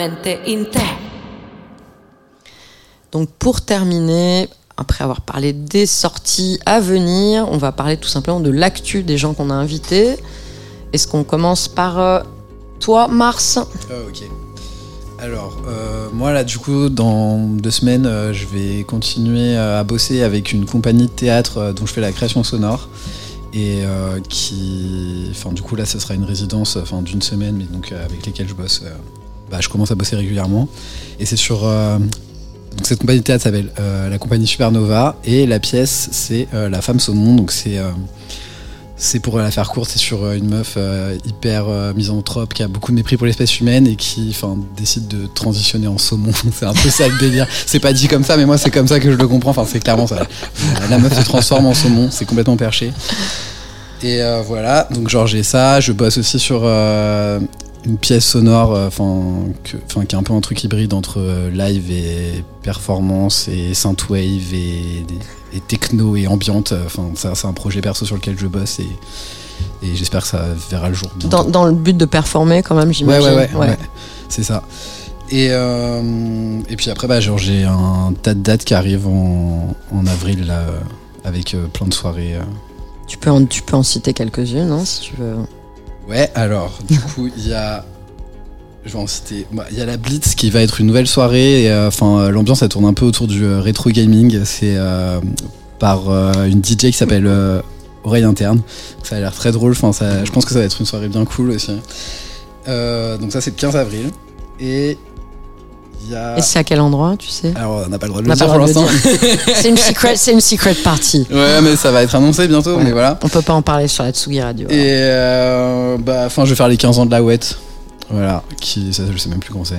Veramente in te.
Donc pour terminer, après avoir parlé des sorties à venir, on va parler tout simplement de l'actu des gens qu'on a invités. Est-ce qu'on commence par euh, toi, Mars?
Euh, ok. Alors, euh, moi là, du coup, dans deux semaines, euh, je vais continuer euh, à bosser avec une compagnie de théâtre euh, dont je fais la création sonore. Et euh, qui. Enfin, du coup, là, ce sera une résidence enfin, d'une semaine, mais donc euh, avec lesquelles je bosse. Bah, je commence à bosser régulièrement. Et c'est sur. euh, donc, cette compagnie de théâtre s'appelle euh, la compagnie Supernova. Et la pièce, c'est euh, La femme saumon. Donc, c'est. c'est pour la faire courte, c'est sur une meuf hyper misanthrope qui a beaucoup de mépris pour l'espèce humaine et qui décide de transitionner en saumon. c'est un peu ça le délire. C'est pas dit comme ça, mais moi c'est comme ça que je le comprends. Enfin, c'est clairement ça. La meuf se transforme en saumon, c'est complètement perché. Et voilà, donc genre j'ai ça. Je bosse aussi sur une pièce sonore, euh, enfin enfin, qui est un peu un truc hybride entre euh, live et performance et synthwave et, et techno et ambiante. Enfin, ça, c'est un projet perso sur lequel je bosse et, et j'espère que ça verra le jour.
dans, dans le but de performer quand même,
Ouais,
j'imagine.
ouais, ouais, ouais. c'est ça. Et, euh, et puis après, bah, genre, j'ai un tas de dates qui arrivent en, en avril, là, euh, avec euh, plein de soirées. euh.
Tu, peux en, tu peux en citer quelques-unes, hein, si tu veux.
Ouais, alors, du coup, il y a. Je vais en citer. bah, Il y a la Blitz qui va être une nouvelle soirée. et, euh, Enfin, euh, l'ambiance, elle tourne un peu autour du euh, rétro gaming. C'est euh, par une DJ qui s'appelle Oreille Interne. Ça a l'air très drôle. Enfin, ça, je pense que ça va être une soirée bien cool aussi. Donc, ça, c'est le 15 avril. Et
Et c'est à quel endroit, tu sais?
Alors, on n'a pas le droit de le dire pour l'instant.
C'est une secret, c'est une secret party.
ouais, mais ça va être annoncé bientôt.
Ouais.
Mais voilà.
On peut pas en parler sur la Tsugi Radio.
Et euh, bah, enfin, je vais faire les 15 ans de la Ouette. Voilà, qui, ça, je sais même plus quand c'est.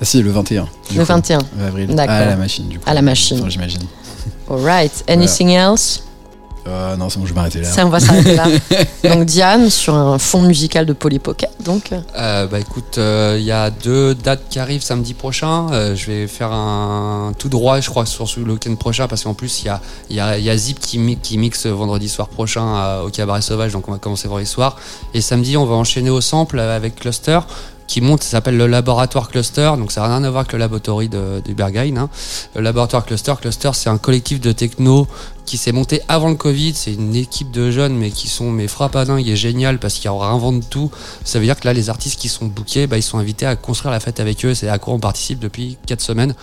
Ah si, le 21. du
Le
coup,
21.
avril.
D'accord.
À la machine, du coup.
À la machine.
Enfin, j'imagine.
Alright. Anything else?
Euh, non, c'est bon, je vais m'arrêter là.
Ça, on va s'arrêter là. Donc Diane, sur un fond musical de Polly Pocket, donc.
Euh, bah écoute, euh, il y a deux dates qui arrivent samedi prochain. Euh, je vais faire un tout droit, je crois, sur le week-end prochain, parce qu'en plus, il y a, il y, a, y a Zip qui, mi- qui mixe vendredi soir prochain au Cabaret Sauvage, donc on va commencer vendredi soir. Et samedi, on va enchaîner au sample avec Cluster qui monte, ça s'appelle le laboratoire Cluster, donc ça n'a rien à voir avec le laboratoire de, du Berghain. Hein. Le laboratoire Cluster, Cluster c'est un collectif de techno qui s'est monté avant le Covid, c'est une équipe de jeunes mais qui sont mais dingue et génial parce qu'ils réinventent tout. Ça veut dire que là les artistes qui sont bookés, bah, ils sont invités à construire la fête avec eux, c'est à quoi on participe depuis 4 semaines.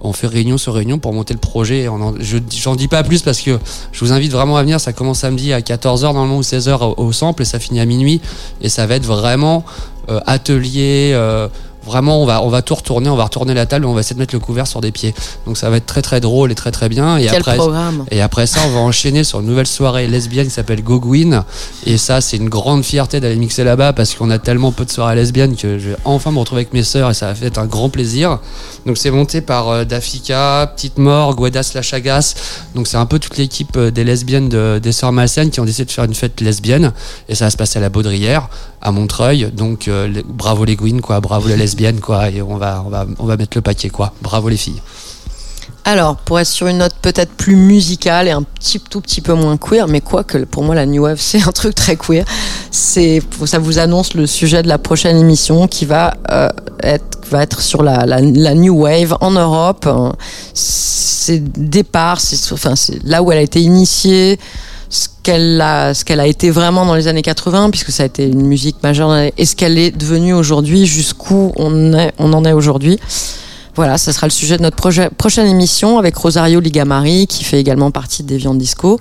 On fait réunion sur réunion pour monter le projet. Je j'en dis pas plus parce que je vous invite vraiment à venir, ça commence samedi à 14h normalement ou 16h au, au sample et ça finit à minuit et ça va être vraiment euh, atelier euh, vraiment on va on va tout retourner on va retourner la table et on va essayer de mettre le couvert sur des pieds. Donc ça va être très très drôle et très très bien. Et
Quel
après
programme.
et après ça on va enchaîner sur une nouvelle soirée lesbienne qui s'appelle Gogwin. Et ça c'est une grande fierté d'aller mixer là-bas parce qu'on a tellement peu de soirées lesbiennes que je vais enfin me retrouver avec mes sœurs et ça va être un grand plaisir. Donc c'est monté par euh, Dafika Petite Mort Guedas La Chagas donc c'est un peu toute l'équipe euh, des lesbiennes de, des sœurs malsaines qui ont décidé de faire une fête lesbienne. Et ça va se passer à la Baudrière à Montreuil donc euh, bravo les Gwyn quoi bravo les lesbiennes quoi et on va on va on va mettre le paquet quoi bravo les filles
Alors, pour être sur une note peut-être plus musicale et un petit tout petit peu moins queer, mais quoi que pour moi la new wave c'est un truc très queer. C'est ça vous annonce le sujet de la prochaine émission qui va euh, être va être sur la, la, new wave en Europe. Euh, C'est départ, c'est enfin c'est là où elle a été initiée. Ce qu'elle a, ce qu'elle a été vraiment dans les années 80, puisque ça a été une musique majeure, et ce qu'elle est devenue aujourd'hui, jusqu'où on, est, on en est aujourd'hui. Voilà, ça sera le sujet de notre projet- prochaine émission avec Rosario Ligamari, qui fait également partie des Viandes Disco.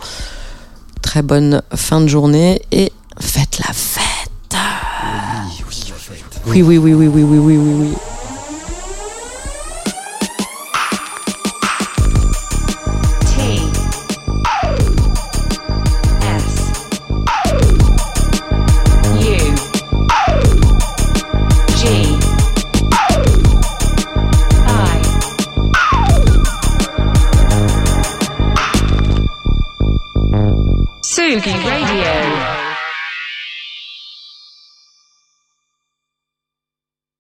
Très bonne fin de journée et faites la fête. Oui, oui, oui, oui, oui, oui, oui, oui, oui.
Sugi Radio